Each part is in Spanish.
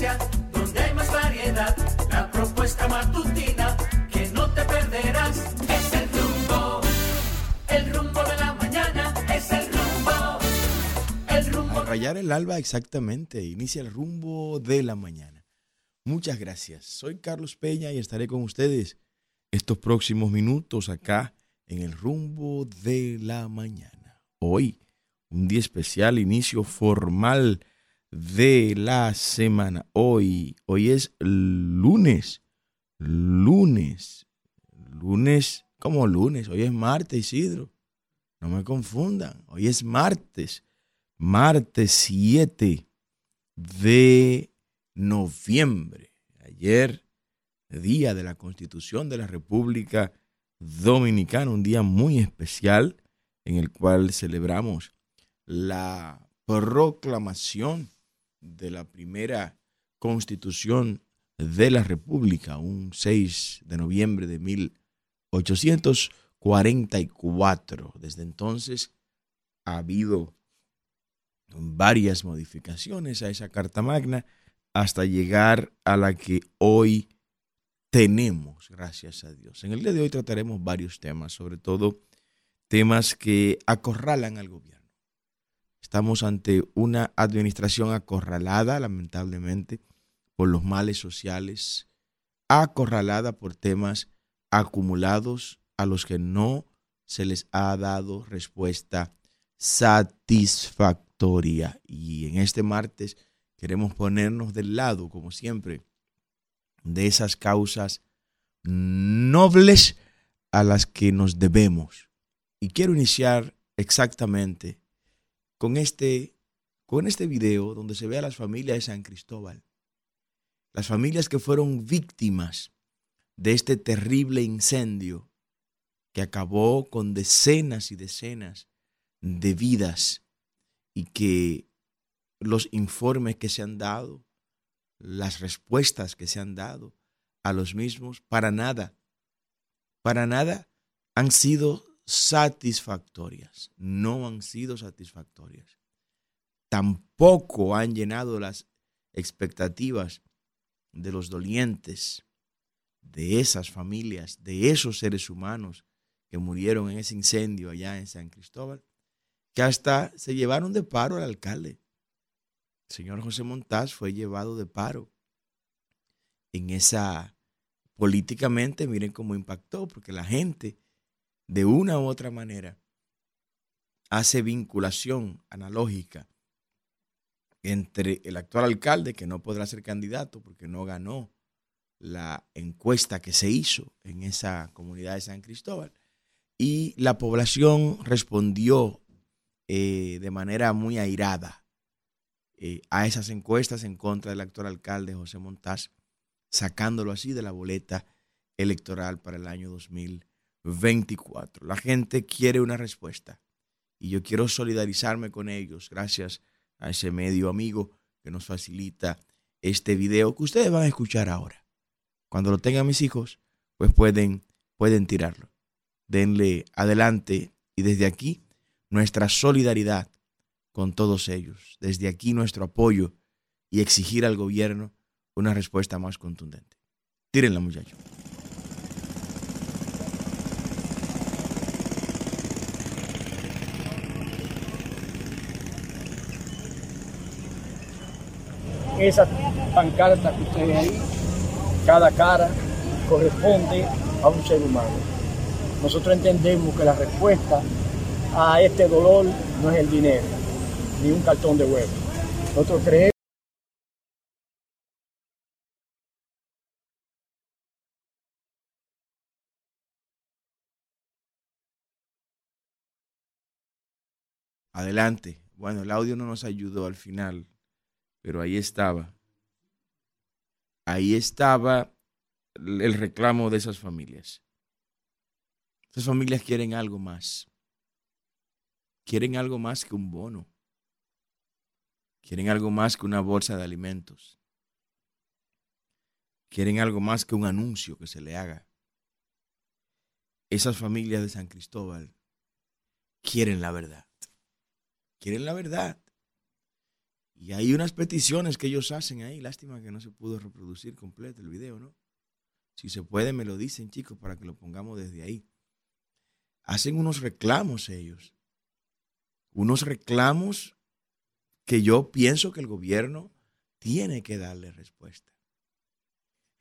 noticia, donde hay más variedad, la propuesta matutina que no te perderás. Es el rumbo, el rumbo de la mañana, es el rumbo, el rumbo. Al rayar el alba exactamente, inicia el rumbo de la mañana. Muchas gracias. Soy Carlos Peña y estaré con ustedes estos próximos minutos acá en el rumbo de la mañana. Hoy, un día especial, inicio formal de la semana. Hoy, hoy es lunes, lunes, lunes, como lunes, hoy es martes, Isidro. No me confundan, hoy es martes, martes 7 de noviembre. Ayer, día de la Constitución de la República Dominicana, un día muy especial en el cual celebramos la proclamación de la primera constitución de la República, un 6 de noviembre de 1844. Desde entonces ha habido varias modificaciones a esa Carta Magna hasta llegar a la que hoy tenemos, gracias a Dios. En el día de hoy trataremos varios temas, sobre todo temas que acorralan al gobierno. Estamos ante una administración acorralada, lamentablemente, por los males sociales, acorralada por temas acumulados a los que no se les ha dado respuesta satisfactoria. Y en este martes queremos ponernos del lado, como siempre, de esas causas nobles a las que nos debemos. Y quiero iniciar exactamente con este, con este video donde se ve a las familias de San Cristóbal, las familias que fueron víctimas de este terrible incendio que acabó con decenas y decenas de vidas y que los informes que se han dado, las respuestas que se han dado a los mismos, para nada, para nada han sido satisfactorias. No han sido satisfactorias. Tampoco han llenado las expectativas de los dolientes, de esas familias, de esos seres humanos que murieron en ese incendio allá en San Cristóbal, que hasta se llevaron de paro al alcalde. El señor José Montaz fue llevado de paro en esa políticamente, miren cómo impactó, porque la gente de una u otra manera hace vinculación analógica entre el actual alcalde, que no podrá ser candidato porque no ganó la encuesta que se hizo en esa comunidad de San Cristóbal, y la población respondió eh, de manera muy airada eh, a esas encuestas en contra del actual alcalde José Montaz, sacándolo así de la boleta electoral para el año 2020. 24. La gente quiere una respuesta y yo quiero solidarizarme con ellos gracias a ese medio amigo que nos facilita este video que ustedes van a escuchar ahora. Cuando lo tengan mis hijos, pues pueden, pueden tirarlo. Denle adelante y desde aquí nuestra solidaridad con todos ellos. Desde aquí nuestro apoyo y exigir al gobierno una respuesta más contundente. Tírenla, muchachos. Esa pancarta que ustedes ahí, cada cara corresponde a un ser humano. Nosotros entendemos que la respuesta a este dolor no es el dinero, ni un cartón de huevo. Nosotros creemos Adelante. Bueno, el audio no nos ayudó al final. Pero ahí estaba. Ahí estaba el reclamo de esas familias. Esas familias quieren algo más. Quieren algo más que un bono. Quieren algo más que una bolsa de alimentos. Quieren algo más que un anuncio que se le haga. Esas familias de San Cristóbal quieren la verdad. Quieren la verdad. Y hay unas peticiones que ellos hacen ahí. Lástima que no se pudo reproducir completo el video, ¿no? Si se puede, me lo dicen, chicos, para que lo pongamos desde ahí. Hacen unos reclamos ellos. Unos reclamos que yo pienso que el gobierno tiene que darle respuesta.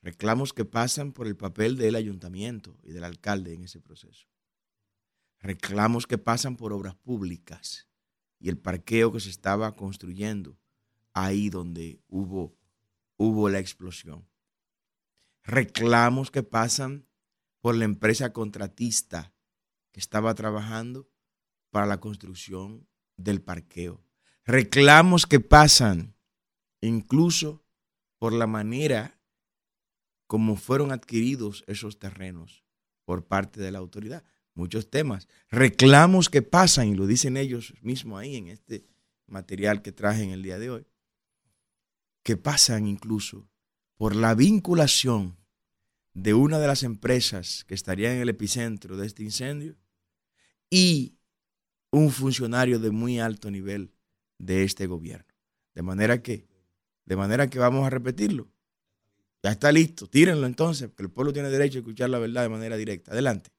Reclamos que pasan por el papel del ayuntamiento y del alcalde en ese proceso. Reclamos que pasan por obras públicas y el parqueo que se estaba construyendo ahí donde hubo, hubo la explosión. Reclamos que pasan por la empresa contratista que estaba trabajando para la construcción del parqueo. Reclamos que pasan incluso por la manera como fueron adquiridos esos terrenos por parte de la autoridad. Muchos temas. Reclamos que pasan, y lo dicen ellos mismos ahí en este material que traje en el día de hoy, que pasan incluso por la vinculación de una de las empresas que estaría en el epicentro de este incendio y un funcionario de muy alto nivel de este gobierno. De manera que, de manera que vamos a repetirlo. Ya está listo, tírenlo entonces, porque el pueblo tiene derecho a escuchar la verdad de manera directa. Adelante.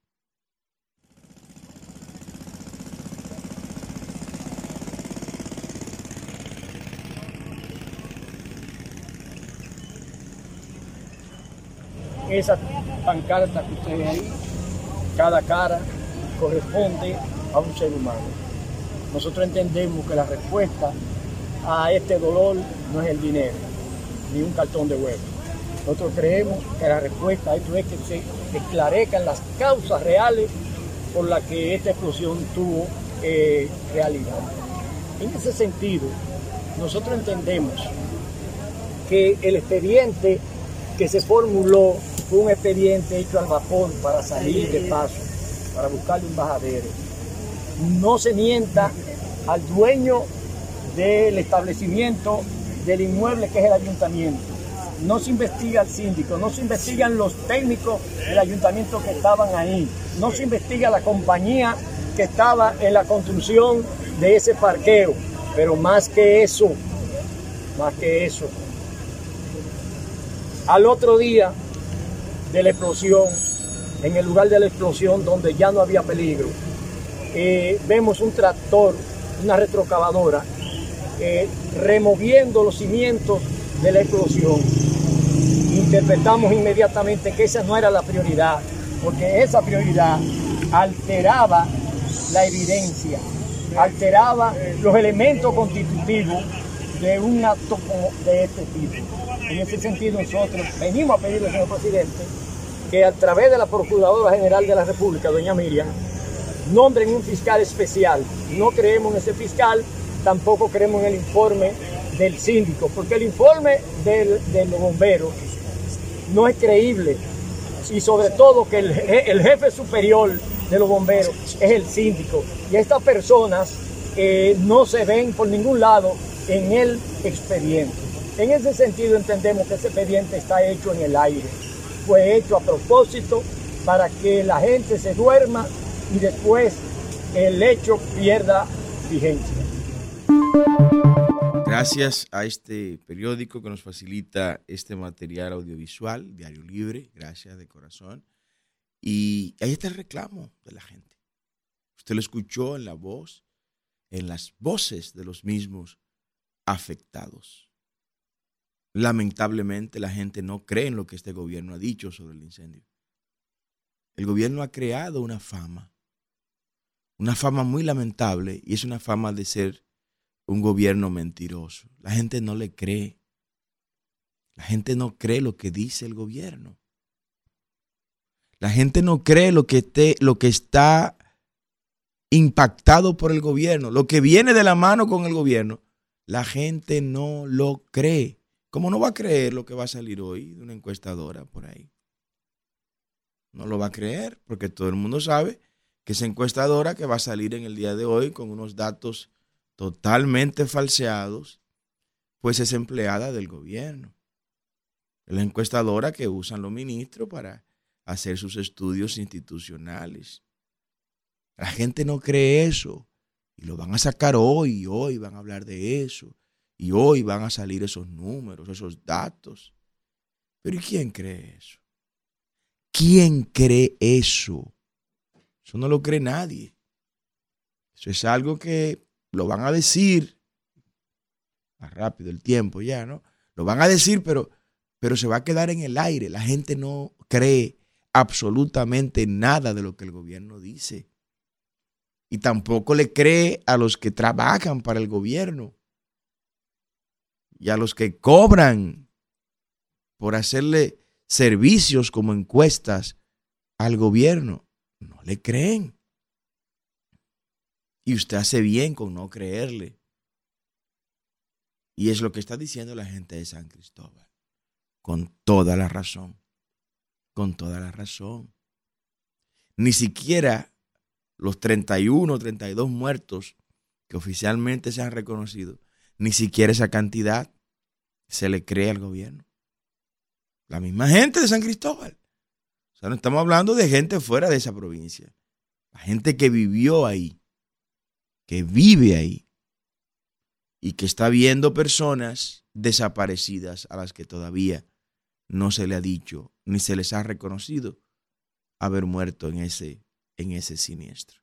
Esa pancarta que ustedes ahí, cada cara corresponde a un ser humano. Nosotros entendemos que la respuesta a este dolor no es el dinero, ni un cartón de huevo. Nosotros creemos que la respuesta a esto es que se esclarezcan las causas reales por las que esta explosión tuvo eh, realidad. En ese sentido, nosotros entendemos que el expediente que se formuló fue un expediente hecho al vapor para salir de paso, para buscarle un bajadero. No se mienta al dueño del establecimiento del inmueble que es el ayuntamiento. No se investiga al síndico, no se investigan los técnicos del ayuntamiento que estaban ahí, no se investiga la compañía que estaba en la construcción de ese parqueo, pero más que eso, más que eso, al otro día de la explosión, en el lugar de la explosión donde ya no había peligro, eh, vemos un tractor, una retrocavadora, eh, removiendo los cimientos de la explosión interpretamos inmediatamente que esa no era la prioridad, porque esa prioridad alteraba la evidencia, alteraba los elementos constitutivos de un acto de este tipo. En ese sentido nosotros venimos a pedirle señor presidente que a través de la Procuradora General de la República, doña Miriam, nombren un fiscal especial. No creemos en ese fiscal, tampoco creemos en el informe del síndico, porque el informe del, de los bomberos no es creíble. Y sobre todo que el, jefe superior de los bomberos es el síndico. Y estas personas eh, no se ven por ningún lado en el expediente. En ese sentido entendemos que ese expediente está hecho en el aire. Fue hecho a propósito para que la gente se duerma y después el hecho pierda vigencia. Gracias a este periódico que nos facilita este material audiovisual, Diario Libre, gracias de corazón. Y ahí está el reclamo de la gente. Usted lo escuchó en la voz, en las voces de los mismos afectados. Lamentablemente la gente no cree en lo que este gobierno ha dicho sobre el incendio. El gobierno ha creado una fama, una fama muy lamentable y es una fama de ser un gobierno mentiroso. La gente no le cree. La gente no cree lo que dice el gobierno. La gente no cree lo que, lo que está impactado por el gobierno, lo que viene de la mano con el gobierno. La gente no lo cree. ¿Cómo no va a creer lo que va a salir hoy de una encuestadora por ahí? No lo va a creer porque todo el mundo sabe que esa encuestadora que va a salir en el día de hoy con unos datos totalmente falseados, pues es empleada del gobierno. la encuestadora que usan los ministros para hacer sus estudios institucionales. La gente no cree eso y lo van a sacar hoy, hoy van a hablar de eso Y hoy van a salir esos números, esos datos. Pero ¿y quién cree eso? ¿Quién cree eso? Eso no lo cree nadie. Eso es algo que lo van a decir más rápido el tiempo ya, ¿no? Lo van a decir, pero, pero se va a quedar en el aire. La gente no cree absolutamente nada de lo que el gobierno dice. Y tampoco le cree a los que trabajan para el gobierno y a los que cobran por hacerle servicios como encuestas al gobierno. No le creen. Y usted hace bien con no creerle. Y es lo que está diciendo la gente de San Cristóbal. Con toda la razón. Con toda la razón. Ni siquiera los 31 o 32 muertos que oficialmente se han reconocido, ni siquiera esa cantidad se le cree al gobierno. La misma gente de San Cristóbal. O sea, no estamos hablando de gente fuera de esa provincia. La gente que vivió ahí, que vive ahí, y que está viendo personas desaparecidas a las que todavía no se le ha dicho ni se les ha reconocido haber muerto en ese, en ese siniestro.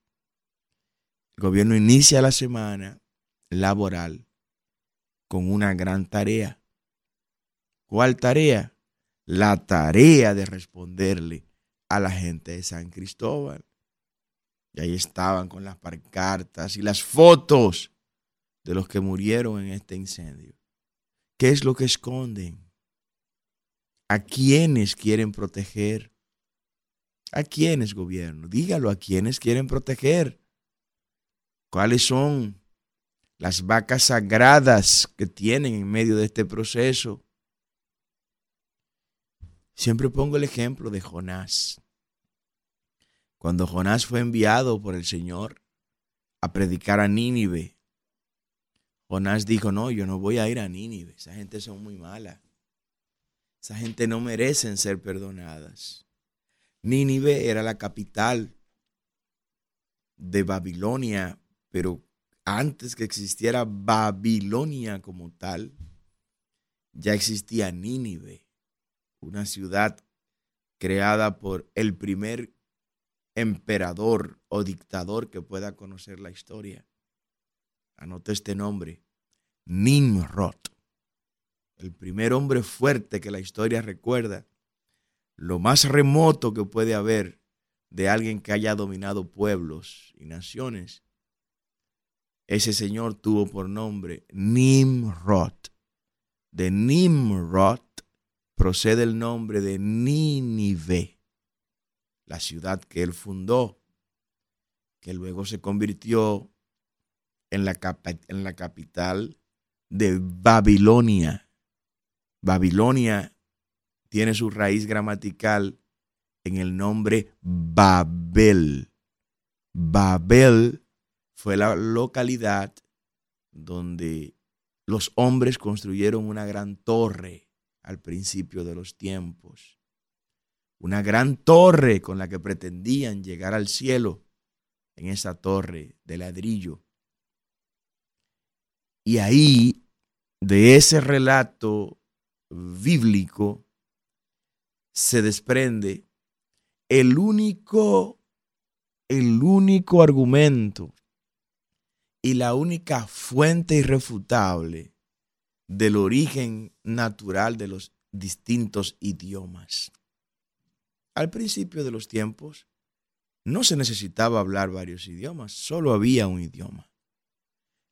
El gobierno inicia la semana laboral con una gran tarea. ¿Cuál tarea? La tarea de responderle a la gente de San Cristóbal. Y ahí estaban con las parcartas y las fotos de los que murieron en este incendio. ¿Qué es lo que esconden? ¿A quiénes quieren proteger? ¿A quiénes, gobierno? Dígalo, ¿a quiénes quieren proteger? ¿Cuáles son las vacas sagradas que tienen en medio de este proceso? Siempre pongo el ejemplo de Jonás. Cuando Jonás fue enviado por el Señor a predicar a Nínive, Jonás dijo, no, yo no voy a ir a Nínive, esa gente son muy mala. Esa gente no merecen ser perdonadas. Nínive era la capital de Babilonia, pero antes que existiera Babilonia como tal, ya existía Nínive, una ciudad creada por el primer emperador o dictador que pueda conocer la historia. Anota este nombre, Nimrod, el primer hombre fuerte que la historia recuerda, lo más remoto que puede haber de alguien que haya dominado pueblos y naciones. Ese señor tuvo por nombre Nimrod. De Nimrod procede el nombre de Nínive, la ciudad que él fundó, que luego se convirtió en la, en la capital de Babilonia. Babilonia tiene su raíz gramatical en el nombre Babel. Babel fue la localidad donde los hombres construyeron una gran torre al principio de los tiempos. Una gran torre con la que pretendían llegar al cielo en esa torre de ladrillo. Y ahí, de ese relato bíblico, se desprende el único, el único argumento y la única fuente irrefutable del origen natural de los distintos idiomas. Al principio de los tiempos, no se necesitaba hablar varios idiomas, solo había un idioma.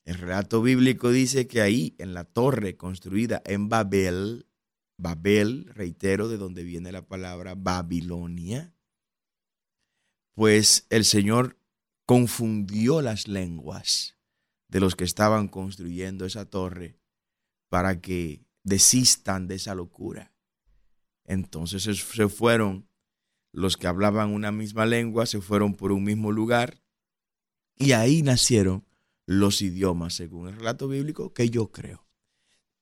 El relato bíblico dice que ahí, en la torre construida en Babel, Babel, reitero, de donde viene la palabra Babilonia, pues el Señor confundió las lenguas de los que estaban construyendo esa torre para que desistan de esa locura. Entonces se fueron los que hablaban una misma lengua, se fueron por un mismo lugar y ahí nacieron los idiomas, según el relato bíblico, que yo creo.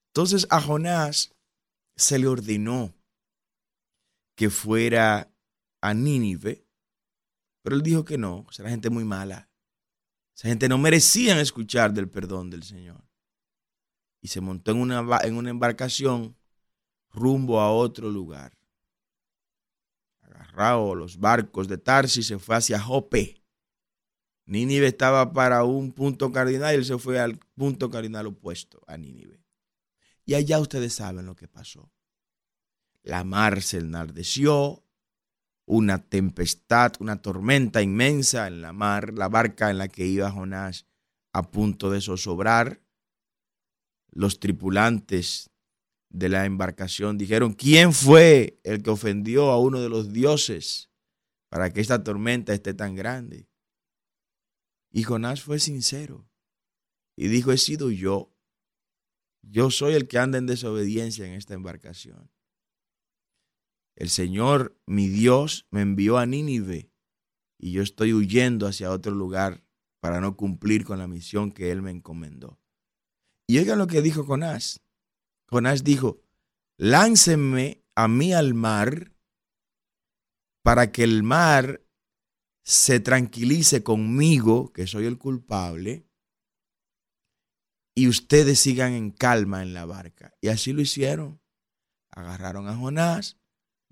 Entonces a Jonás se le ordenó que fuera a Nínive, pero él dijo que no, esa gente muy mala. Esa gente no merecían escuchar del perdón del Señor. y se montó en una, en una embarcación rumbo a otro lugar. Agarrado los barcos de Tarsis, se fue hacia Jope. Nínive estaba para un punto cardinal y él se fue al punto cardinal opuesto a Nínive. Y allá ustedes saben lo que pasó. La mar se enardeció, una tempestad, una tormenta inmensa en la mar, la barca en la que iba Jonás a punto de zozobrar. Los tripulantes de la embarcación dijeron, ¿quién fue el que ofendió a uno de los dioses para que esta tormenta esté tan grande? Y Jonás fue sincero y dijo, he sido yo. Yo soy el que anda en desobediencia en esta embarcación. El Señor, mi Dios, me envió a Nínive y yo estoy huyendo hacia otro lugar para no cumplir con la misión que Él me encomendó. Y oigan lo que dijo Jonás. Jonás dijo, láncenme a mí al mar para que el mar se tranquilice conmigo, que soy el culpable, y ustedes sigan en calma en la barca. Y así lo hicieron. Agarraron a Jonás,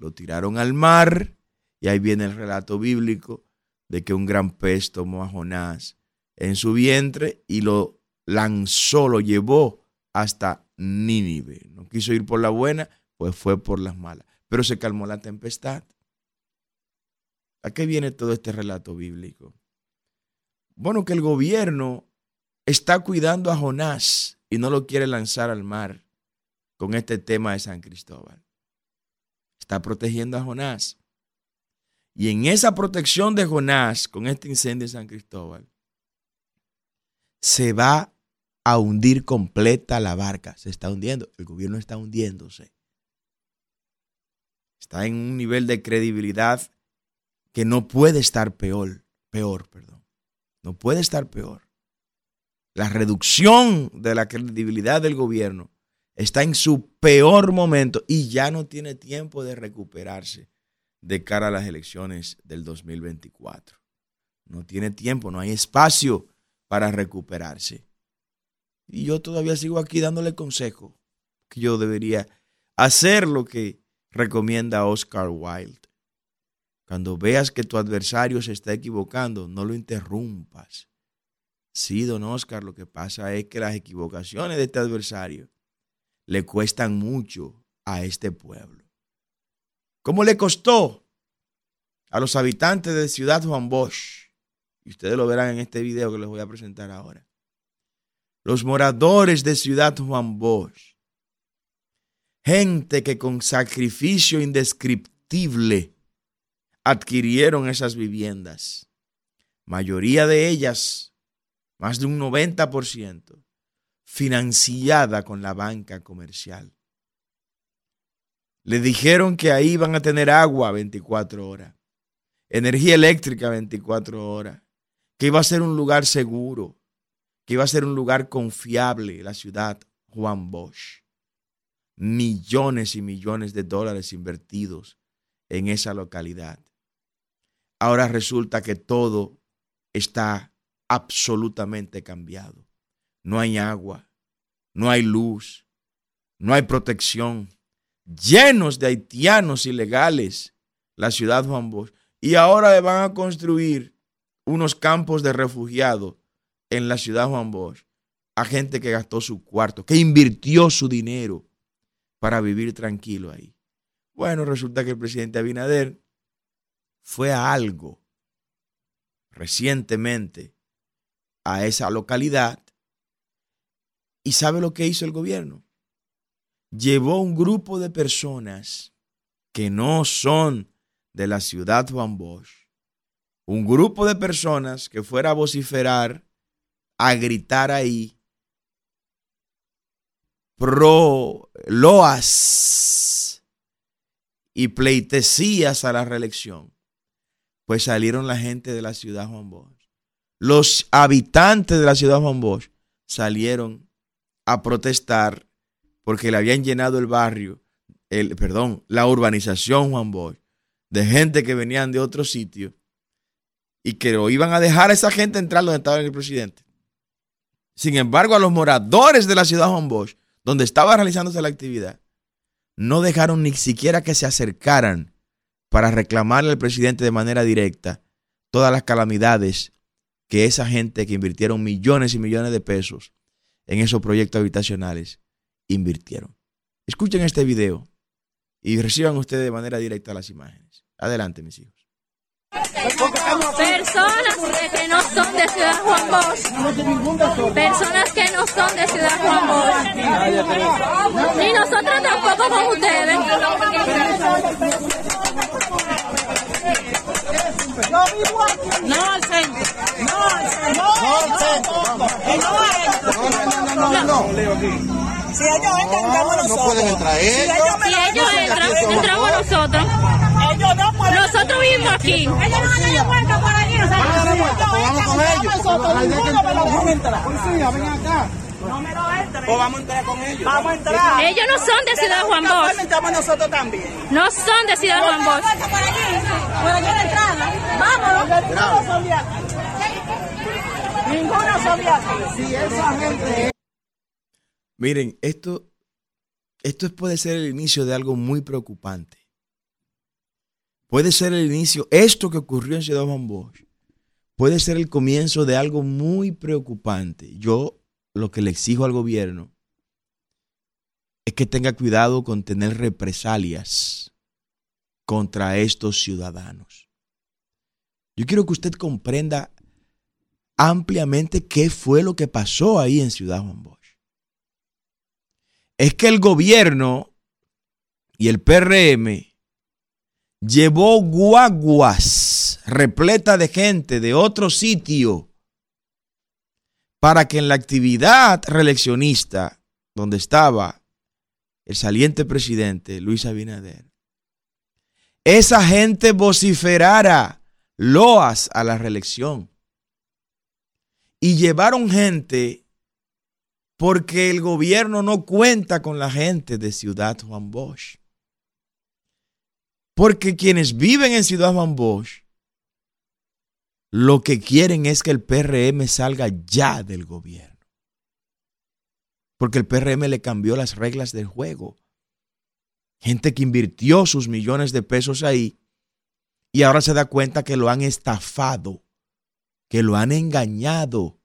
lo tiraron al mar, y ahí viene el relato bíblico de que un gran pez tomó a Jonás en su vientre y lo lanzó, lo llevó hasta Nínive. No quiso ir por la buena, pues fue por las malas. Pero se calmó la tempestad. ¿A qué viene todo este relato bíblico? Bueno, que el gobierno está cuidando a Jonás y no lo quiere lanzar al mar con este tema de San Cristóbal. Está protegiendo a Jonás. Y en esa protección de Jonás con este incendio de San Cristóbal, se va a hundir completa la barca. Se está hundiendo. El gobierno está hundiéndose. Está en un nivel de credibilidad que no puede estar peor. Peor, perdón. No puede estar peor. La reducción de la credibilidad del gobierno está en su peor momento y ya no tiene tiempo de recuperarse de cara a las elecciones del 2024. No tiene tiempo, no hay espacio para recuperarse. Y yo todavía sigo aquí dándole consejo que yo debería hacer lo que recomienda Oscar Wilde. Cuando veas que tu adversario se está equivocando, no lo interrumpas. Sí, don Oscar, lo que pasa es que las equivocaciones de este adversario le cuestan mucho a este pueblo. ¿Cómo le costó a los habitantes de Ciudad Juan Bosch? Y ustedes lo verán en este video que les voy a presentar ahora. Los moradores de Ciudad Juan Bosch. Gente que con sacrificio indescriptible adquirieron esas viviendas. Mayoría de ellas, más de un 90%, financiada con la banca comercial. Le dijeron que ahí van a tener agua 24 horas, energía eléctrica 24 horas, que iba a ser un lugar seguro, que iba a ser un lugar confiable, la ciudad Juan Bosch. Millones y millones de dólares invertidos en esa localidad. Ahora resulta que todo está absolutamente cambiado. No hay agua, no hay luz, no hay protección. Llenos de haitianos ilegales, la ciudad Juan Bosch. Y ahora le van a construir unos campos de refugiados en la ciudad Juan Bosch a gente que gastó su cuarto, que invirtió su dinero para vivir tranquilo ahí. Bueno, resulta que el presidente Abinader fue a algo recientemente a esa localidad y sabe lo que hizo el gobierno. Llevó un grupo de personas que no son de la ciudad Juan Bosch, un grupo de personas que fuera a vociferar, a gritar ahí, pro loas y pleitesías a la reelección, pues salieron la gente de la ciudad Juan Bosch. Los habitantes de la ciudad Juan Bosch salieron a protestar porque le habían llenado el barrio, el, perdón, la urbanización Juan Bosch, de gente que venían de otro sitio y que lo iban a dejar a esa gente entrar donde estaba el presidente. Sin embargo, a los moradores de la ciudad Juan Bosch donde estaba realizándose la actividad, no dejaron ni siquiera que se acercaran para reclamarle al presidente de manera directa todas las calamidades que esa gente que invirtieron millones y millones de pesos en esos proyectos habitacionales invirtieron. Escuchen este video y reciban ustedes de manera directa las imágenes. Adelante, mis hijos. Personas que no son de Ciudad Juan Bosch. Personas que no son de Ciudad Juan Bosch. Ni nosotros tampoco con ustedes. No, al centro. No, al centro. No, al centro. No, no, no, no, no. Si ellos entran, entramos nosotros. No pueden entrar ellos. Si ellos entran, entramos nosotros. Ellos no pueden. Nosotros vivimos aquí. Ellos no han vuelta por allí. Vamos con ellos. Vamos a entrar. Policía, ven acá. No me lo entren. O vamos a entrar con ellos. Vamos a entrar. Ellos no son de Ciudad Juan Bosch. Entramos nosotros también. No son de Ciudad Juan Bosch. Por allí. Por allí de entrada. Vámonos. Ninguno son de aquí. Ninguno son de aquí. Si esa gente Miren, esto, esto puede ser el inicio de algo muy preocupante. Puede ser el inicio, esto que ocurrió en Ciudad Juan Bosch, puede ser el comienzo de algo muy preocupante. Yo lo que le exijo al gobierno es que tenga cuidado con tener represalias contra estos ciudadanos. Yo quiero que usted comprenda ampliamente qué fue lo que pasó ahí en Ciudad Juan Bosch es que el gobierno y el PRM llevó guaguas repleta de gente de otro sitio para que en la actividad reeleccionista donde estaba el saliente presidente Luis Abinader, esa gente vociferara loas a la reelección. Y llevaron gente porque el gobierno no cuenta con la gente de Ciudad Juan Bosch. Porque quienes viven en Ciudad Juan Bosch lo que quieren es que el PRM salga ya del gobierno. Porque el PRM le cambió las reglas del juego. Gente que invirtió sus millones de pesos ahí y ahora se da cuenta que lo han estafado, que lo han engañado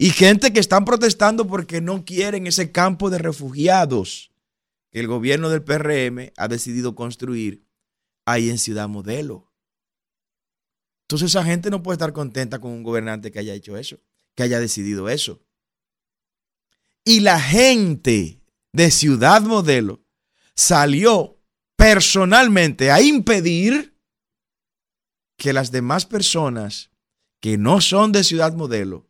y gente que están protestando porque no quieren ese campo de refugiados que el gobierno del PRM ha decidido construir ahí en Ciudad Modelo. Entonces esa gente no puede estar contenta con un gobernante que haya hecho eso, que haya decidido eso. Y la gente de Ciudad Modelo salió personalmente a impedir que las demás personas que no son de Ciudad Modelo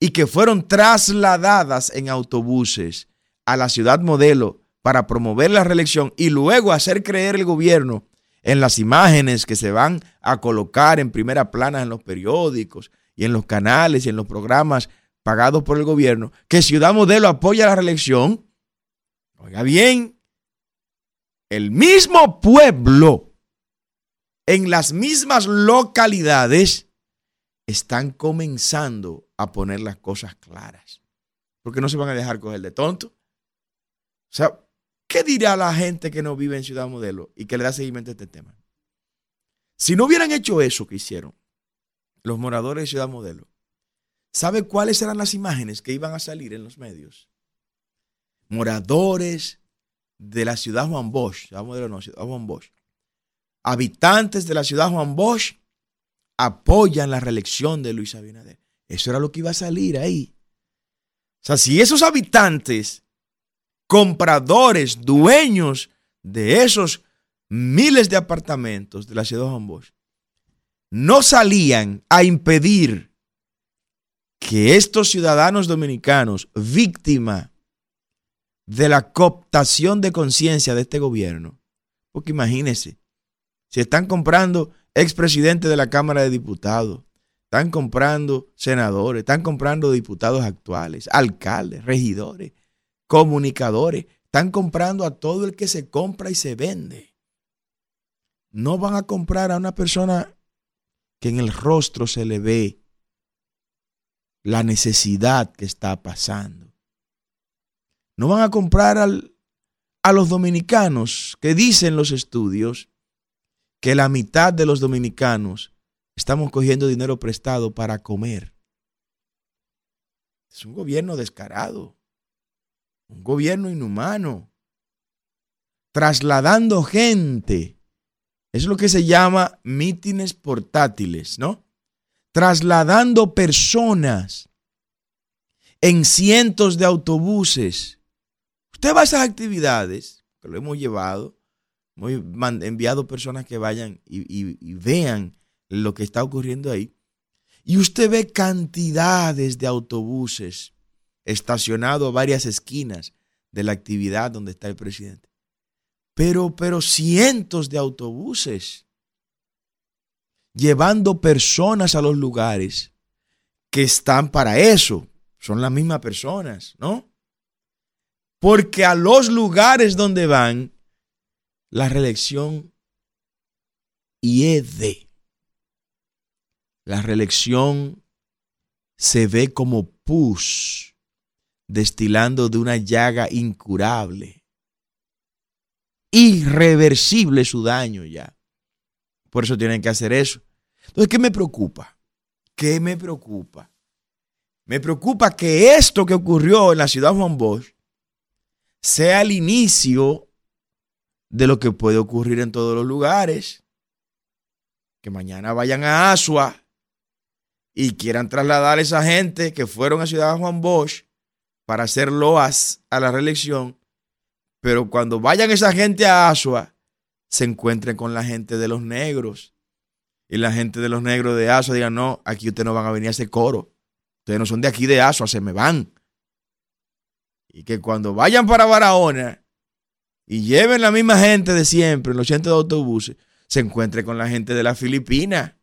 y que fueron trasladadas en autobuses a la ciudad modelo para promover la reelección y luego hacer creer el gobierno en las imágenes que se van a colocar en primera plana en los periódicos y en los canales y en los programas pagados por el gobierno, que Ciudad Modelo apoya la reelección. Oiga bien, el mismo pueblo en las mismas localidades están comenzando a poner las cosas claras. Porque no se van a dejar coger de tonto. O sea, ¿qué dirá la gente que no vive en Ciudad Modelo y que le da seguimiento a este tema? Si no hubieran hecho eso que hicieron los moradores de Ciudad Modelo, ¿sabe cuáles eran las imágenes que iban a salir en los medios? Moradores de la ciudad Juan Bosch, Ciudad Modelo no, Ciudad Juan Bosch, habitantes de la ciudad Juan Bosch apoyan la reelección de Luis Abinader. Eso era lo que iba a salir ahí. O sea, si esos habitantes, compradores, dueños de esos miles de apartamentos de la ciudad de Bosch, no salían a impedir que estos ciudadanos dominicanos, víctima de la cooptación de conciencia de este gobierno, porque imagínense, si están comprando expresidente de la Cámara de Diputados, están comprando senadores, están comprando diputados actuales, alcaldes, regidores, comunicadores, están comprando a todo el que se compra y se vende. No van a comprar a una persona que en el rostro se le ve la necesidad que está pasando. no van a comprar al, a los dominicanos, que dicen los estudios que la mitad de los dominicanos estamos cogiendo dinero prestado para comer. Es un gobierno descarado, un gobierno inhumano, trasladando gente. Es lo que se llama mítines portátiles, ¿no? Trasladando personas en cientos de autobuses. Usted va a esas actividades, que lo hemos llevado, hemos enviado personas que vayan y, vean lo que está ocurriendo ahí. Y usted ve cantidades de autobuses estacionados a varias esquinas de la actividad donde está el presidente. Pero, pero cientos de autobuses llevando personas a los lugares que están para eso, son las mismas personas, ¿no? Porque a los lugares donde van, la reelección hiede. La reelección se ve como pus destilando de una llaga incurable. Irreversible su daño ya. Por eso tienen que hacer eso. Entonces, ¿qué me preocupa? ¿Qué me preocupa? Me preocupa que esto que ocurrió en la ciudad de Juan Bosch sea el inicio de lo que puede ocurrir en todos los lugares. Que mañana vayan a Asua y quieran trasladar a esa gente que fueron a Ciudad Juan Bosch para hacer loas a la reelección, pero cuando vayan esa gente a Asua, se encuentren con la gente de los negros. Y la gente de los negros de Asua digan, no, aquí ustedes no van a venir a ese coro. Ustedes no son de aquí de Asua, se me van. Y que cuando vayan para Barahona y lleven la misma gente de siempre en los centros de autobuses, se encuentre con la gente de la Filipinas,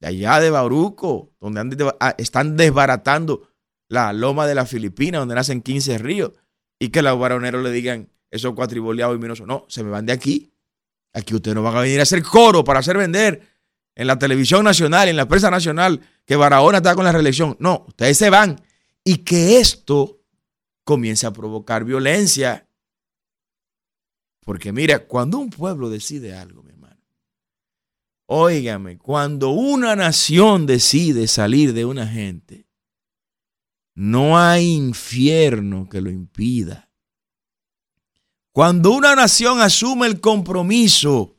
de allá de Bauruco, donde ah, están desbaratando la loma de la Filipinas, donde nacen 15 ríos, y que los baroneros le digan, esos cuatriboleados y minosos, no, se me van de aquí. Aquí ustedes no van a venir a hacer coro para hacer vender en la televisión nacional, en la prensa nacional, que Barahona está con la reelección. No, ustedes se van. Y que esto comience a provocar violencia. Porque mira, cuando un pueblo decide algo, mi hermano, óigame, cuando una nación decide salir de una gente, no hay infierno que lo impida. Cuando una nación asume el compromiso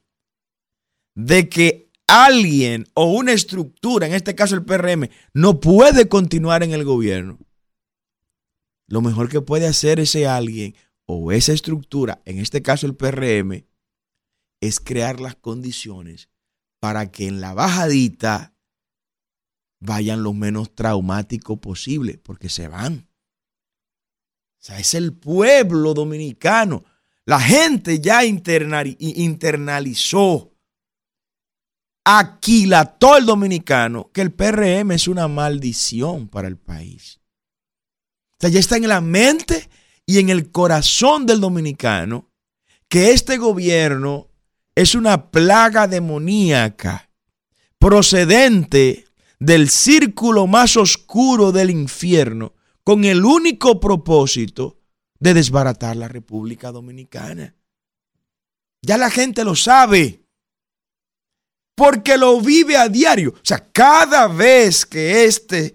de que alguien o una estructura, en este caso el PRM, no puede continuar en el gobierno, lo mejor que puede hacer ese alguien o esa estructura, en este caso el PRM, es crear las condiciones para que en la bajadita vayan lo menos traumático posible, porque se van. O sea, es el pueblo dominicano. La gente ya internalizó aquilató el dominicano que el PRM es una maldición para el país. O sea, ya está en la mente y en el corazón del dominicano que este gobierno es una plaga demoníaca procedente del círculo más oscuro del infierno con el único propósito de desbaratar la República Dominicana. Ya la gente lo sabe porque lo vive a diario. O sea, cada vez que este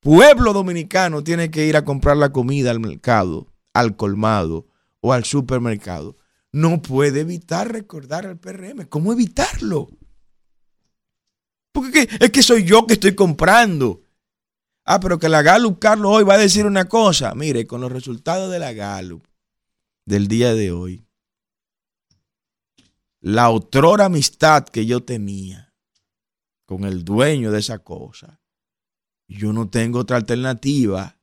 pueblo dominicano tiene que ir a comprar la comida al mercado, al colmado o al supermercado, no puede evitar recordar al PRM. ¿Cómo evitarlo? Porque es que soy yo que estoy comprando. Ah, pero que la Gallup, Carlos, hoy va a decir una cosa. Mire, con los resultados de la Gallup del día de hoy, la otrora amistad que yo tenía con el dueño de esa cosa, yo no tengo otra alternativa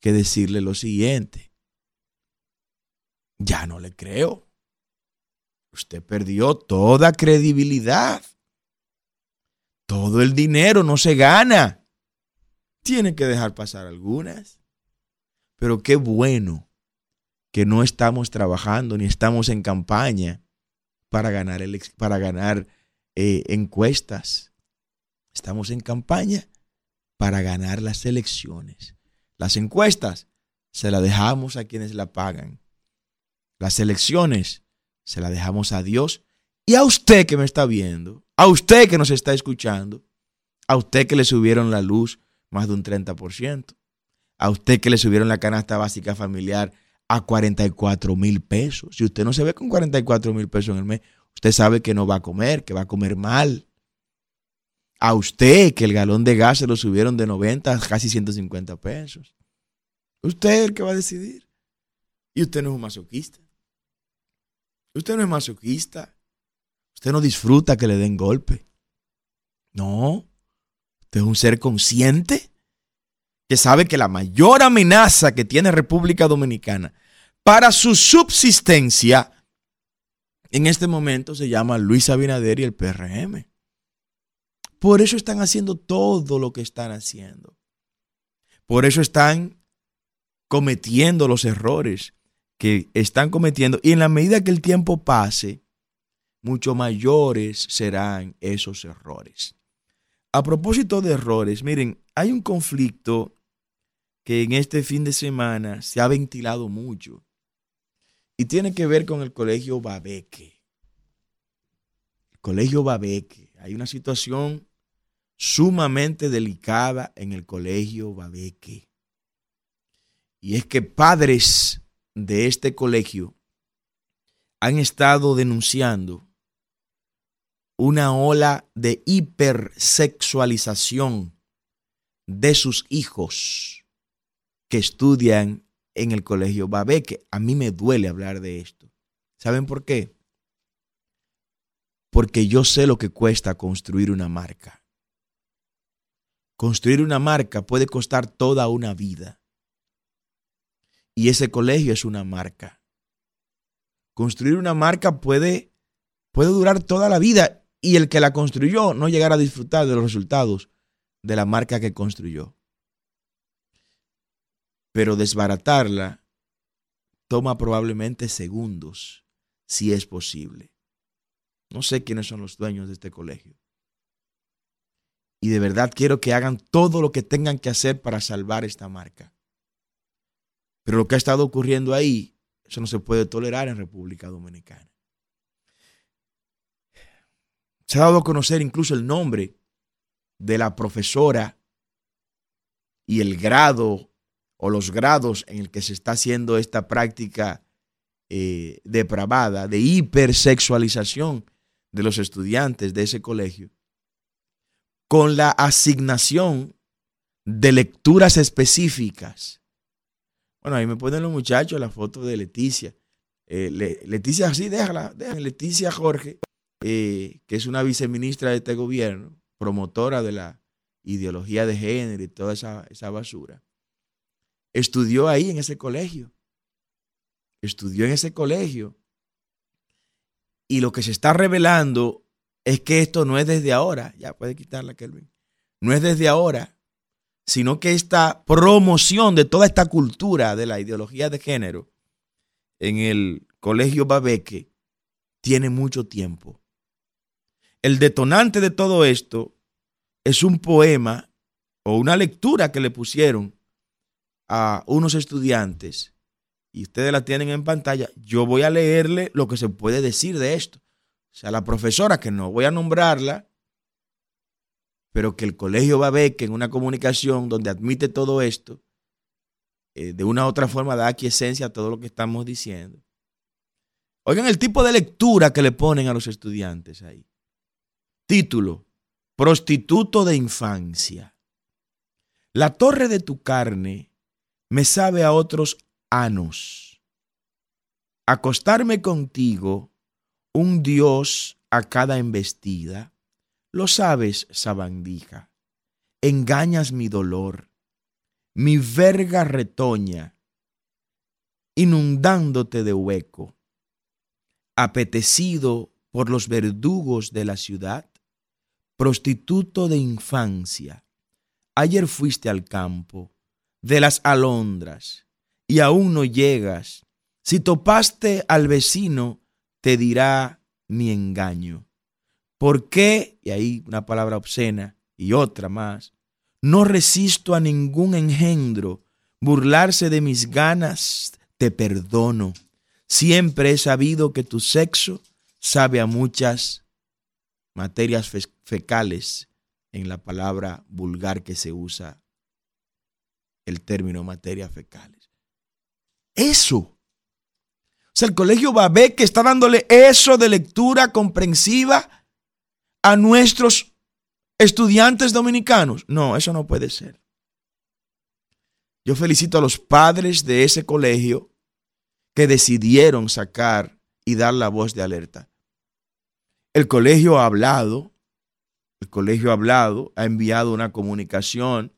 que decirle lo siguiente. Ya no le creo. Usted perdió toda credibilidad. Todo el dinero no se gana. Tiene que dejar pasar algunas. Pero qué bueno que no estamos trabajando ni estamos en campaña para ganar, para ganar eh, encuestas. Estamos en campaña para ganar las elecciones. Las encuestas se la dejamos a quienes la pagan. Las elecciones se las dejamos a Dios y a usted que me está viendo, a usted que nos está escuchando, a usted que le subieron la luz más de un 30%, a usted que le subieron la canasta básica familiar a 44 mil pesos. Si usted no se ve con 44 mil pesos en el mes, usted sabe que no va a comer, que va a comer mal. A usted que el galón de gas se lo subieron de 90 a casi 150 pesos. Usted es el que va a decidir. Y usted no es un masoquista. Usted no es masoquista. Usted no disfruta que le den golpe. No. Usted es un ser consciente que sabe que la mayor amenaza que tiene República Dominicana para su subsistencia en este momento se llama Luis Abinader y el PRM. Por eso están haciendo todo lo que están haciendo. Por eso están cometiendo los errores que están cometiendo. Y en la medida que el tiempo pase, mucho mayores serán esos errores. A propósito de errores, miren, hay un conflicto que en este fin de semana se ha ventilado mucho y tiene que ver con el colegio Babeque. El colegio Babeque. Hay una situación sumamente delicada en el colegio Babeque. Y es que padres de este colegio han estado denunciando una ola de hipersexualización de sus hijos que estudian en el colegio Babeque. A mí me duele hablar de esto. ¿Saben por qué? Porque yo sé lo que cuesta construir una marca. Construir una marca puede costar toda una vida. Y ese colegio es una marca. Construir una marca puede, puede durar toda la vida y el que la construyó no llegar a disfrutar de los resultados de la marca que construyó pero desbaratarla toma probablemente segundos, si es posible. No sé quiénes son los dueños de este colegio. Y de verdad quiero que hagan todo lo que tengan que hacer para salvar esta marca. Pero lo que ha estado ocurriendo ahí, eso no se puede tolerar en República Dominicana. Se ha dado a conocer incluso el nombre de la profesora y el grado o los grados en el que se está haciendo esta práctica eh, depravada de hipersexualización de los estudiantes de ese colegio, con la asignación de lecturas específicas. Bueno, ahí me ponen los muchachos la foto de Leticia. Eh, Leticia, sí, déjala, déjala. Leticia Jorge, eh, que es una viceministra de este gobierno, promotora de la ideología de género y toda esa, esa basura estudió ahí en ese colegio. Estudió en ese colegio. Y lo que se está revelando es que esto no es desde ahora. Ya puede quitarla, Kelvin. No es desde ahora, sino que esta promoción de toda esta cultura de la ideología de género en el colegio Babeque tiene mucho tiempo. El detonante de todo esto es un poema o una lectura que le pusieron a unos estudiantes y ustedes la tienen en pantalla, yo voy a leerle lo que se puede decir de esto. O sea, la profesora, que no voy a nombrarla, pero que el colegio va a ver que en una comunicación donde admite todo esto, eh, de una u otra forma da aquí esencia a todo lo que estamos diciendo. Oigan el tipo de lectura que le ponen a los estudiantes ahí. Título, Prostituto de infancia. La torre de tu carne me sabe a otros anos. Acostarme contigo, un Dios a cada embestida, lo sabes, sabandija, engañas mi dolor, mi verga retoña, inundándote de hueco, apetecido por los verdugos de la ciudad, prostituto de infancia, ayer fuiste al campo, de las alondras y aún no llegas. Si topaste al vecino, te dirá mi engaño. ¿Por qué? Y ahí una palabra obscena y otra más. No resisto a ningún engendro, burlarse de mis ganas, te perdono. Siempre he sabido que tu sexo sabe a muchas materias fe- fecales en la palabra vulgar que se usa el término materias fecales. Eso. O sea, el colegio Babé que está dándole eso de lectura comprensiva a nuestros estudiantes dominicanos. No, eso no puede ser. Yo felicito a los padres de ese colegio que decidieron sacar y dar la voz de alerta. El colegio ha hablado, el colegio ha hablado, ha enviado una comunicación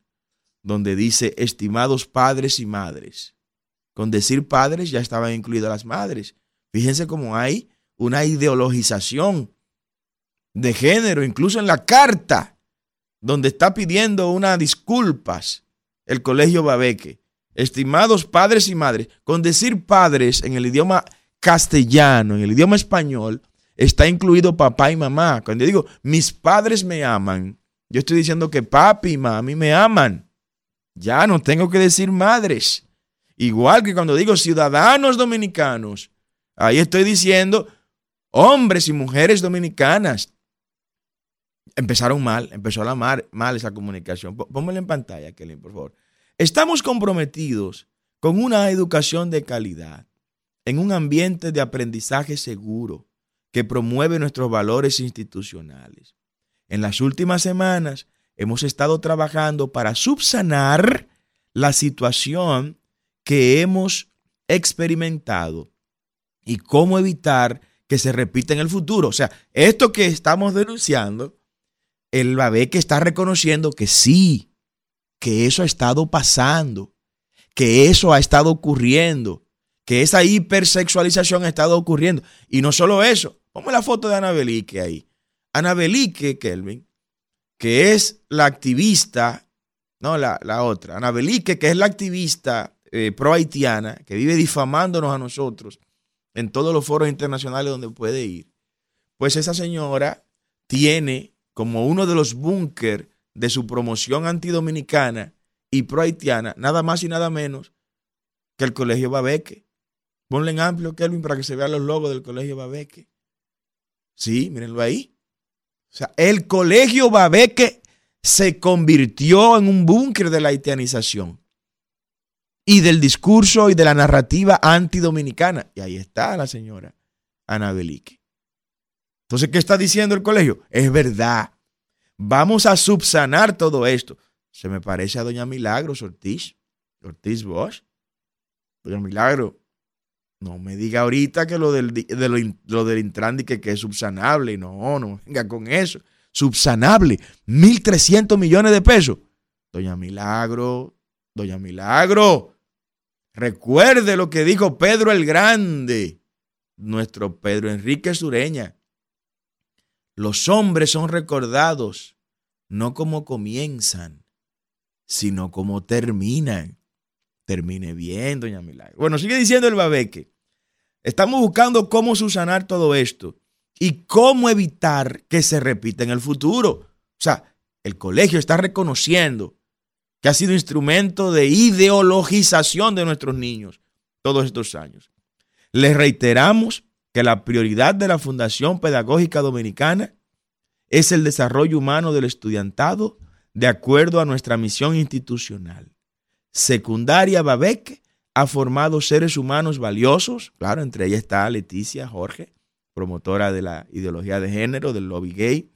donde dice, estimados padres y madres. Con decir padres ya estaban incluidas las madres. Fíjense cómo hay una ideologización de género, incluso en la carta, donde está pidiendo unas disculpas el colegio Babeque. Estimados padres y madres, con decir padres en el idioma castellano, en el idioma español, está incluido papá y mamá. Cuando digo, mis padres me aman, yo estoy diciendo que papi y mami me aman. Ya no tengo que decir madres. Igual que cuando digo ciudadanos dominicanos, ahí estoy diciendo hombres y mujeres dominicanas. Empezaron mal, empezó a mal, mal esa comunicación. Pónmela en pantalla, Kelly, por favor. Estamos comprometidos con una educación de calidad, en un ambiente de aprendizaje seguro que promueve nuestros valores institucionales. En las últimas semanas hemos estado trabajando para subsanar la situación que hemos experimentado y cómo evitar que se repita en el futuro. O sea, esto que estamos denunciando, el Babeque está reconociendo que sí, que eso ha estado pasando, que eso ha estado ocurriendo, que esa hipersexualización ha estado ocurriendo. Y no solo eso, ponme la foto de Ana Belique ahí. Ana Belique, Kelvin, que es la activista, no la, la otra, Ana Belique, que es la activista eh, pro haitiana, que vive difamándonos a nosotros en todos los foros internacionales donde puede ir. Pues esa señora tiene como uno de los búnker de su promoción antidominicana y pro haitiana, nada más y nada menos que el Colegio Babeque. Ponle en amplio, Kelvin, para que se vean los logos del Colegio Babeque. Sí, mírenlo ahí. O sea, el Colegio Babeque se convirtió en un búnker de la haitianización y del discurso y de la narrativa antidominicana. Y ahí está la señora Ana Belique. Entonces, ¿qué está diciendo el colegio? Es verdad. Vamos a subsanar todo esto. Se me parece a doña Milagros Ortiz, Ortiz Bosch. Doña Milagro, no me diga ahorita que lo del, de lo, del que, que es subsanable. No, no venga con eso. Subsanable. 1.300 millones de pesos. Doña Milagro, Doña Milagro, recuerde lo que dijo Pedro el Grande, nuestro Pedro Enrique Sureña. Los hombres son recordados no como comienzan, sino como terminan. Termine bien, doña Milagro. Bueno, sigue diciendo el Babeque. Estamos buscando cómo subsanar todo esto y cómo evitar que se repita en el futuro. O sea, el colegio está reconociendo que ha sido instrumento de ideologización de nuestros niños todos estos años. Les reiteramos que la prioridad de la Fundación Pedagógica Dominicana es el desarrollo humano del estudiantado de acuerdo a nuestra misión institucional. Secundaria Babeque ha formado seres humanos valiosos, claro, entre ellas está Leticia Jorge, promotora de la ideología de género, del lobby gay,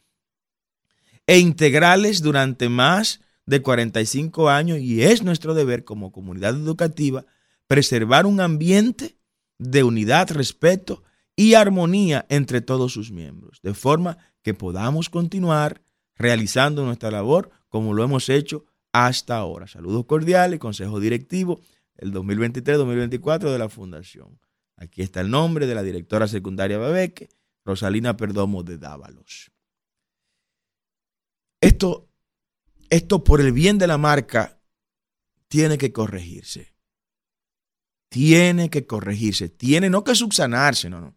e integrales durante más de 45 años y es nuestro deber como comunidad educativa preservar un ambiente de unidad, respeto y armonía entre todos sus miembros, de forma que podamos continuar realizando nuestra labor como lo hemos hecho hasta ahora. Saludos cordiales, Consejo Directivo, el 2023-2024 de la Fundación. Aquí está el nombre de la directora secundaria Babeque, Rosalina Perdomo de Dávalos. Esto, esto por el bien de la marca tiene que corregirse. Tiene que corregirse. Tiene no que subsanarse, no, no.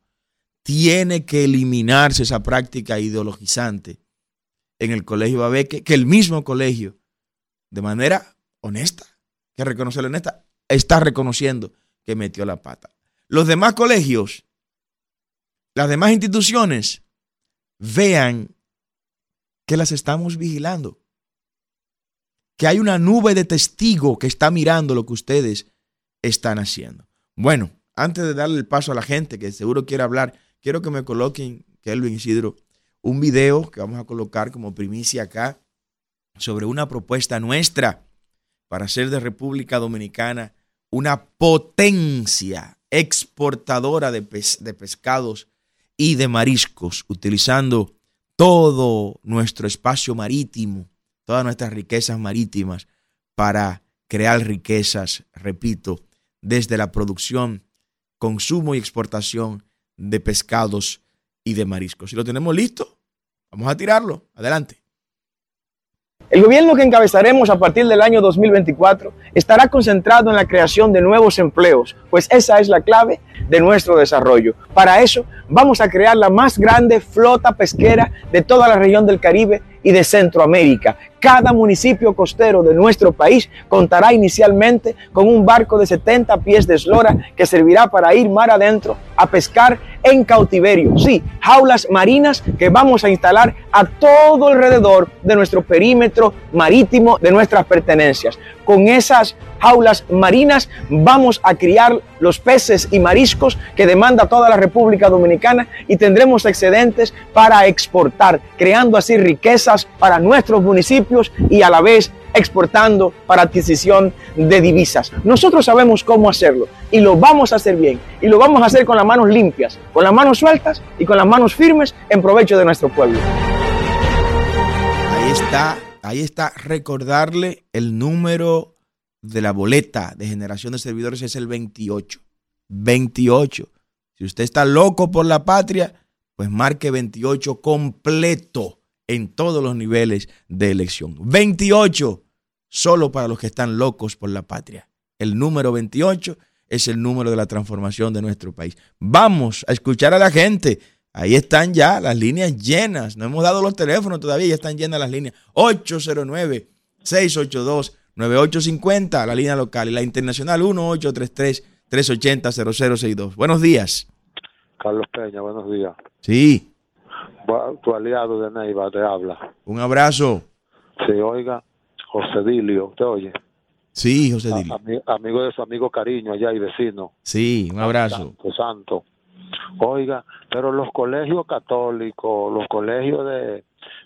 Tiene que eliminarse esa práctica ideologizante en el colegio Babeque, que el mismo colegio, de manera honesta, que reconocerlo en esta, está reconociendo que metió la pata. Los demás colegios, las demás instituciones, vean que las estamos vigilando. Que hay una nube de testigo que está mirando lo que ustedes están haciendo. Bueno, antes de darle el paso a la gente que seguro quiere hablar, quiero que me coloquen, Kelvin Isidro, un video que vamos a colocar como primicia acá sobre una propuesta nuestra para hacer de República Dominicana una potencia exportadora de, de pescados y de mariscos, utilizando todo nuestro espacio marítimo, todas nuestras riquezas marítimas para crear riquezas, repito, desde la producción, consumo y exportación de pescados y de mariscos. Si lo tenemos listo, vamos a tirarlo. Adelante. El gobierno que encabezaremos a partir del año 2024 estará concentrado en la creación de nuevos empleos, pues esa es la clave de nuestro desarrollo. Para eso vamos a crear la más grande flota pesquera de toda la región del Caribe y de Centroamérica. Cada municipio costero de nuestro país contará inicialmente con un barco de 70 pies de eslora que servirá para ir mar adentro a pescar en cautiverio. Sí, jaulas marinas que vamos a instalar a todo alrededor de nuestro perímetro marítimo de nuestras pertenencias. Con esas jaulas marinas vamos a criar los peces y mariscos que demanda toda la República Dominicana y tendremos excedentes para exportar, creando así para nuestros municipios y a la vez exportando para adquisición de divisas. Nosotros sabemos cómo hacerlo y lo vamos a hacer bien y lo vamos a hacer con las manos limpias, con las manos sueltas y con las manos firmes en provecho de nuestro pueblo. Ahí está ahí está recordarle el número de la boleta de generación de servidores es el 28. 28. Si usted está loco por la patria, pues marque 28 completo en todos los niveles de elección. 28 solo para los que están locos por la patria. El número 28 es el número de la transformación de nuestro país. Vamos a escuchar a la gente. Ahí están ya las líneas llenas. No hemos dado los teléfonos todavía, ya están llenas las líneas. 809-682-9850, la línea local. Y la internacional 1833-380-0062. Buenos días. Carlos Peña, buenos días. Sí. Tu aliado de Neiva te habla. Un abrazo. Sí, oiga, José Dilio, ¿te oye? Sí, José Dilio. amigo de su amigo Cariño allá y vecino. Sí, un abrazo. Santo, santo. Oiga, pero los colegios católicos, los colegios de,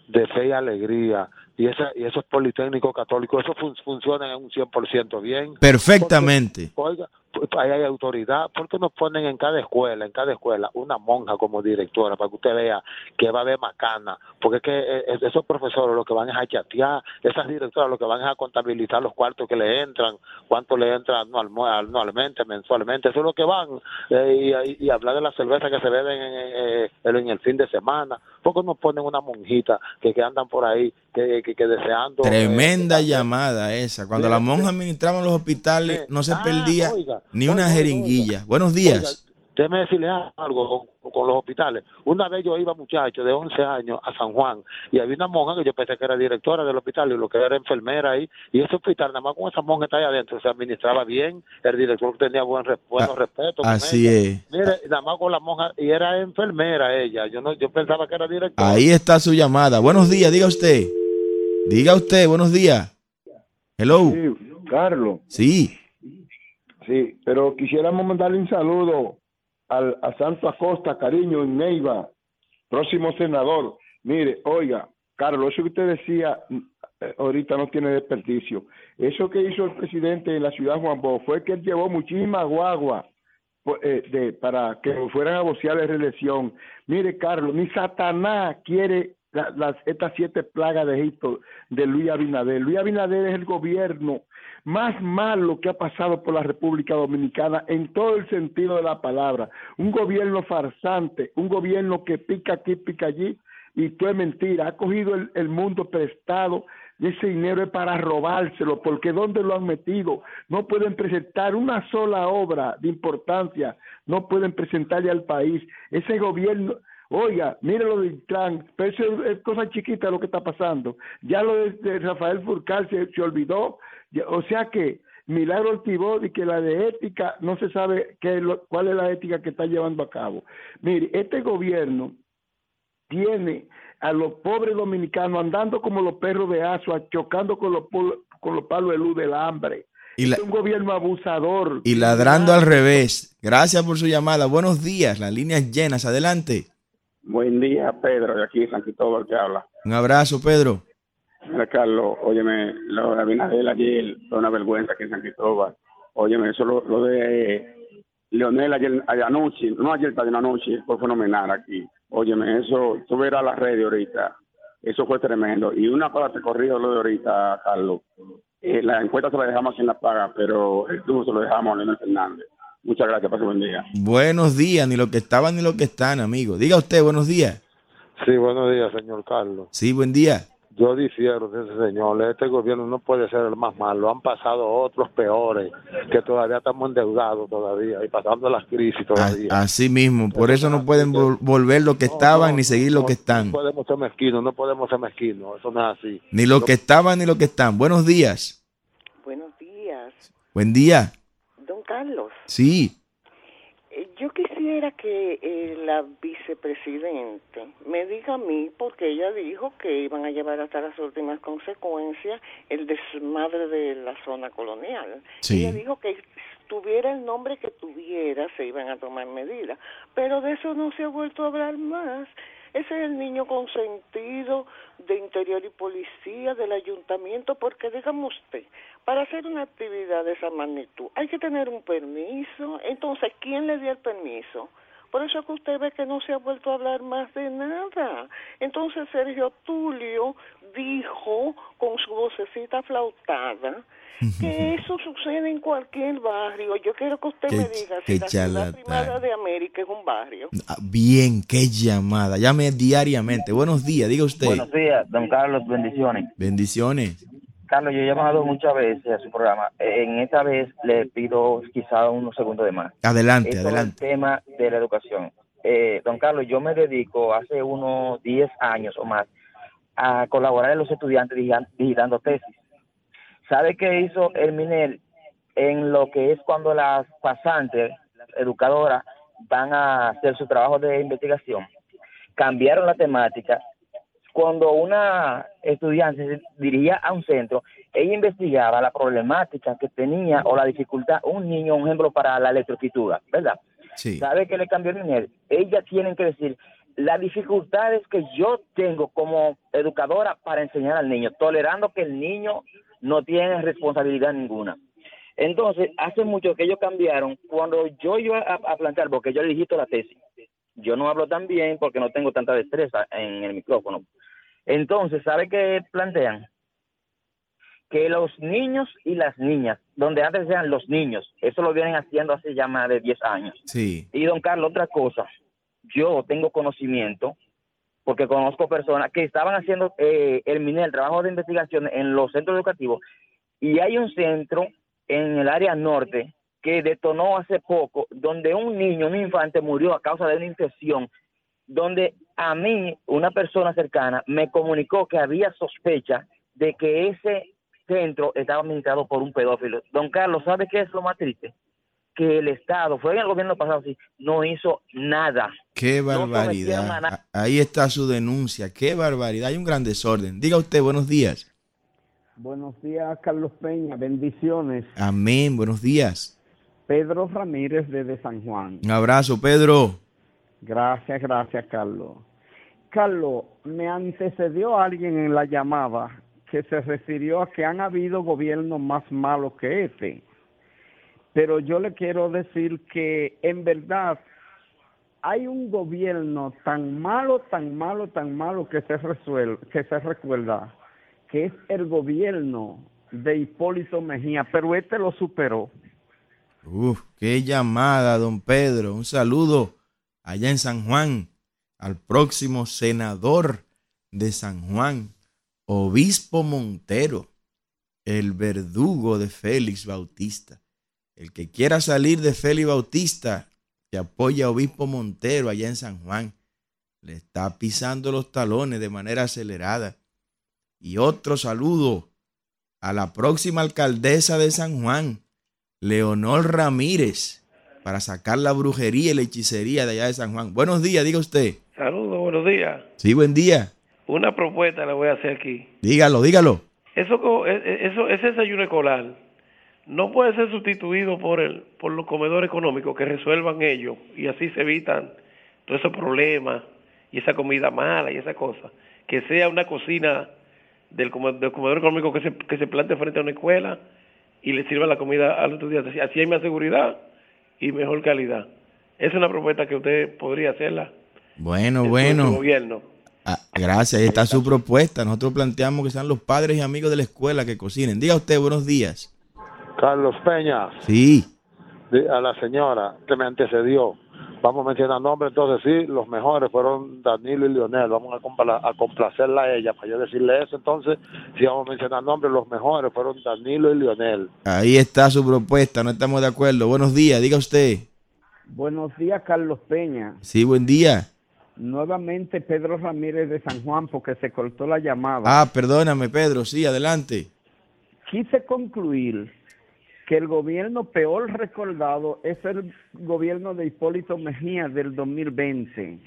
de fe y alegría, y, esa, y esos politécnicos católicos, eso funcionan en un 100% bien. Perfectamente. oiga, pues, ahí hay autoridad, ¿por qué nos ponen en cada escuela, en cada escuela, una monja como directora para que usted vea que va a haber macana? Porque es que eh, eh, esos profesores lo que van es a chatear, esas directoras lo que van es a contabilizar los cuartos que le entran, cuánto le entra anualmente, mensualmente, eso es lo que van, eh, y, hablar de la cerveza que se beben en, en, el fin de semana. ¿Por qué nos ponen una monjita que, que andan por ahí, que, que, deseando... Tremenda llamada esa. Cuando las monjas administraban los hospitales, no se ah, perdía ni una jeringuilla. Buenos días. déjeme decirle algo con, los hospitales. Una vez yo iba, muchacho, de 11 años a San Juan y había una monja que yo pensé que era directora del hospital y lo que era enfermera ahí. Y ese hospital, nada más con esa monja está ahí adentro, se administraba bien, el director tenía buen buenos ah, respetos. Así es. Mire, nada más con la monja, y era enfermera ella. Yo no yo pensaba que era directora. Ahí está su llamada. Buenos días, diga usted. Diga usted, buenos días. Hello. Sí, Carlos. Sí. Sí, pero quisiéramos mandarle un saludo al, a Santo Acosta, cariño, en Neiva, próximo senador. Mire, oiga, Carlos, eso que usted decía eh, ahorita no tiene desperdicio. Eso que hizo el presidente en la ciudad de Juan Bo fue que él llevó muchísima guagua eh, de, para que fueran a vocear la reelección. Mire, Carlos, ni Satanás quiere las, estas siete plagas de Egipto de Luis Abinader. Luis Abinader es el gobierno más malo que ha pasado por la República Dominicana en todo el sentido de la palabra. Un gobierno farsante, un gobierno que pica aquí, pica allí, y todo es mentira. Ha cogido el, el mundo prestado y ese dinero es para robárselo, porque ¿dónde lo han metido? No pueden presentar una sola obra de importancia, no pueden presentarle al país. Ese gobierno, Oiga, mire lo de Intran, pero eso es, cosa chiquita lo que está pasando. Ya lo de, Rafael Furcal se, se olvidó, o sea que Milagro Ortibó y que la de ética no se sabe qué, cuál es la ética que está llevando a cabo. Mire, este gobierno tiene a los pobres dominicanos andando como los perros de Asua, chocando con los, con los palos de luz del hambre. Y es un gobierno abusador. Y ladrando al revés. Gracias por su llamada. Buenos días. Las líneas llenas. Adelante. Buen día, Pedro, de aquí San Cristóbal que habla. Un abrazo, Pedro. Mira, Carlos, óyeme, lo de Abinadel ayer fue una vergüenza aquí en San Cristóbal. Óyeme, eso lo, de Leonel ayer, anoche, no ayer, ayer anoche, fue fenomenal aquí. Óyeme, eso, tú verás la red de ahorita, eso fue tremendo. Y una cosa te corrido lo de ahorita, Carlos. Eh, la encuesta se la dejamos en la paga, pero el tubo se lo dejamos a Leonel Fernández. Muchas gracias, pase buen día. Buenos días, ni lo que estaban ni lo que están, amigo. Diga usted, buenos días. Sí, buenos días, señor Carlos. Sí, buen día. Yo difiero de ese señor. Este gobierno no puede ser el más malo. Han pasado otros peores que todavía estamos endeudados todavía y pasando las crisis todavía. Así mismo. Por eso no pueden volver lo que estaban ni seguir lo que están. No podemos ser mezquinos, no podemos ser mezquinos. Eso no es así. Ni lo que estaban ni lo que están. Buenos días. Buenos días. Buen día. Don Carlos. Sí. Eh, yo quisiera que eh, la vicepresidente me diga a mí, porque ella dijo que iban a llevar hasta las últimas consecuencias el desmadre de la zona colonial. Ella dijo que tuviera el nombre que tuviera, se iban a tomar medidas, pero de eso no se ha vuelto a hablar más. Ese es el niño consentido de Interior y Policía del Ayuntamiento, porque digamos usted, para hacer una actividad de esa magnitud hay que tener un permiso. Entonces, ¿quién le dio el permiso? Por eso es que usted ve que no se ha vuelto a hablar más de nada. Entonces Sergio Tulio dijo con su vocecita flautada que eso sucede en cualquier barrio. Yo quiero que usted me diga si la ciudad primera de América es un barrio. Ah, bien, qué llamada. Llame diariamente. Buenos días, diga usted. Buenos días, don Carlos, bendiciones. Bendiciones. Carlos, yo he llamado muchas veces a su programa. En esta vez le pido quizá unos segundos de más. Adelante, adelante. El tema de la educación. Eh, don Carlos, yo me dedico hace unos 10 años o más a colaborar en los estudiantes digitando tesis. ¿Sabe qué hizo el MINEL en lo que es cuando las pasantes, las educadoras, van a hacer su trabajo de investigación? Cambiaron la temática cuando una estudiante se dirigía a un centro, ella investigaba la problemática que tenía o la dificultad un niño, un ejemplo, para la electroescritura, ¿verdad? Sí. ¿Sabe qué le cambió el niño? Ella tiene que decir las dificultades que yo tengo como educadora para enseñar al niño, tolerando que el niño no tiene responsabilidad ninguna. Entonces, hace mucho que ellos cambiaron, cuando yo iba a, plantear, porque yo le dijiste la tesis, yo no hablo tan bien porque no tengo tanta destreza en el micrófono, entonces, ¿sabe qué plantean? Que los niños y las niñas, donde antes eran los niños, eso lo vienen haciendo hace ya más de 10 años. Sí. Y don Carlos, otra cosa, yo tengo conocimiento, porque conozco personas que estaban haciendo eh, el el trabajo de investigación en los centros educativos, y hay un centro en el área norte que detonó hace poco, donde un niño, un infante murió a causa de una infección donde a mí una persona cercana me comunicó que había sospecha de que ese centro estaba administrado por un pedófilo. Don Carlos, ¿sabe qué es lo más triste? Que el Estado, fue en el gobierno pasado, sí, no hizo nada. Qué barbaridad. Ahí está su denuncia. Qué barbaridad. Hay un gran desorden. Diga usted, buenos días. Buenos días, Carlos Peña. Bendiciones. Amén. Buenos días. Pedro Ramírez desde San Juan. Un abrazo, Pedro. Gracias, gracias, Carlos. Carlos, me antecedió alguien en la llamada que se refirió a que han habido gobiernos más malos que este. Pero yo le quiero decir que en verdad hay un gobierno tan malo, tan malo, tan malo que se recuerda, que es el gobierno de Hipólito Mejía, pero este lo superó. Uf, qué llamada, don Pedro. Un saludo allá en San Juan, al próximo senador de San Juan, obispo Montero, el verdugo de Félix Bautista. El que quiera salir de Félix Bautista, que apoya a obispo Montero allá en San Juan, le está pisando los talones de manera acelerada. Y otro saludo a la próxima alcaldesa de San Juan, Leonor Ramírez, para sacar la brujería y la hechicería de allá de San Juan. Buenos días, diga usted. Buenos días. Sí, buen día. Una propuesta le voy a hacer aquí. Dígalo, dígalo. Eso, e- e- eso, ese desayuno escolar no puede ser sustituido por el, por los comedores económicos que resuelvan ellos y así se evitan todos esos problemas y esa comida mala y esa cosa. Que sea una cocina del, del comedor económico que se, que se plante frente a una escuela y le sirva la comida a los estudiantes. Así- Así hay más seguridad y mejor calidad. Esa es una propuesta que usted podría hacerla. Bueno, bueno. gobierno. Ah, gracias, ahí está su propuesta. Nosotros planteamos que sean los padres y amigos de la escuela que cocinen. Diga usted, buenos días. Carlos Peña, Sí, a la señora que me antecedió. Vamos a mencionar nombres, entonces sí, los mejores fueron Danilo y Lionel. Vamos a, compla- a complacerla a ella para yo decirle eso. Entonces, si vamos a mencionar nombres, los mejores fueron Danilo y Lionel. ahí está su propuesta, no estamos de acuerdo. Buenos días, diga usted. Buenos días, Carlos Peña. Sí, buen día. Nuevamente Pedro Ramírez de San Juan porque se cortó la llamada. Ah, perdóname, Pedro, sí, adelante. Quise concluir que el gobierno peor recordado es el gobierno de Hipólito Mejía del 2020,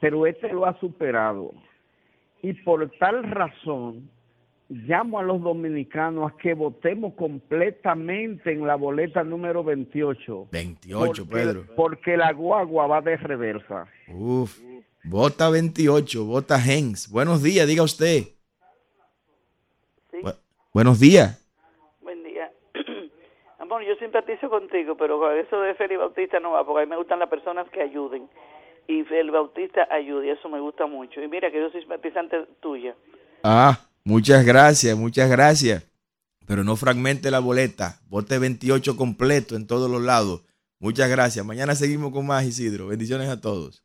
pero este lo ha superado. Y por tal razón, llamo a los dominicanos a que votemos completamente en la boleta número 28. 28, porque, Pedro. Porque la guagua va de reversa. Uf, vota 28, vota Hens. Buenos días, diga usted. Bu- buenos días. Buen día. Amor, yo simpatizo contigo, pero con eso de Félix Bautista no va, porque a mí me gustan las personas que ayuden. Y Félix Bautista ayuda, y eso me gusta mucho. Y mira que yo soy simpatizante tuya. Ah, muchas gracias, muchas gracias. Pero no fragmente la boleta. Vote 28 completo en todos los lados. Muchas gracias. Mañana seguimos con más, Isidro. Bendiciones a todos.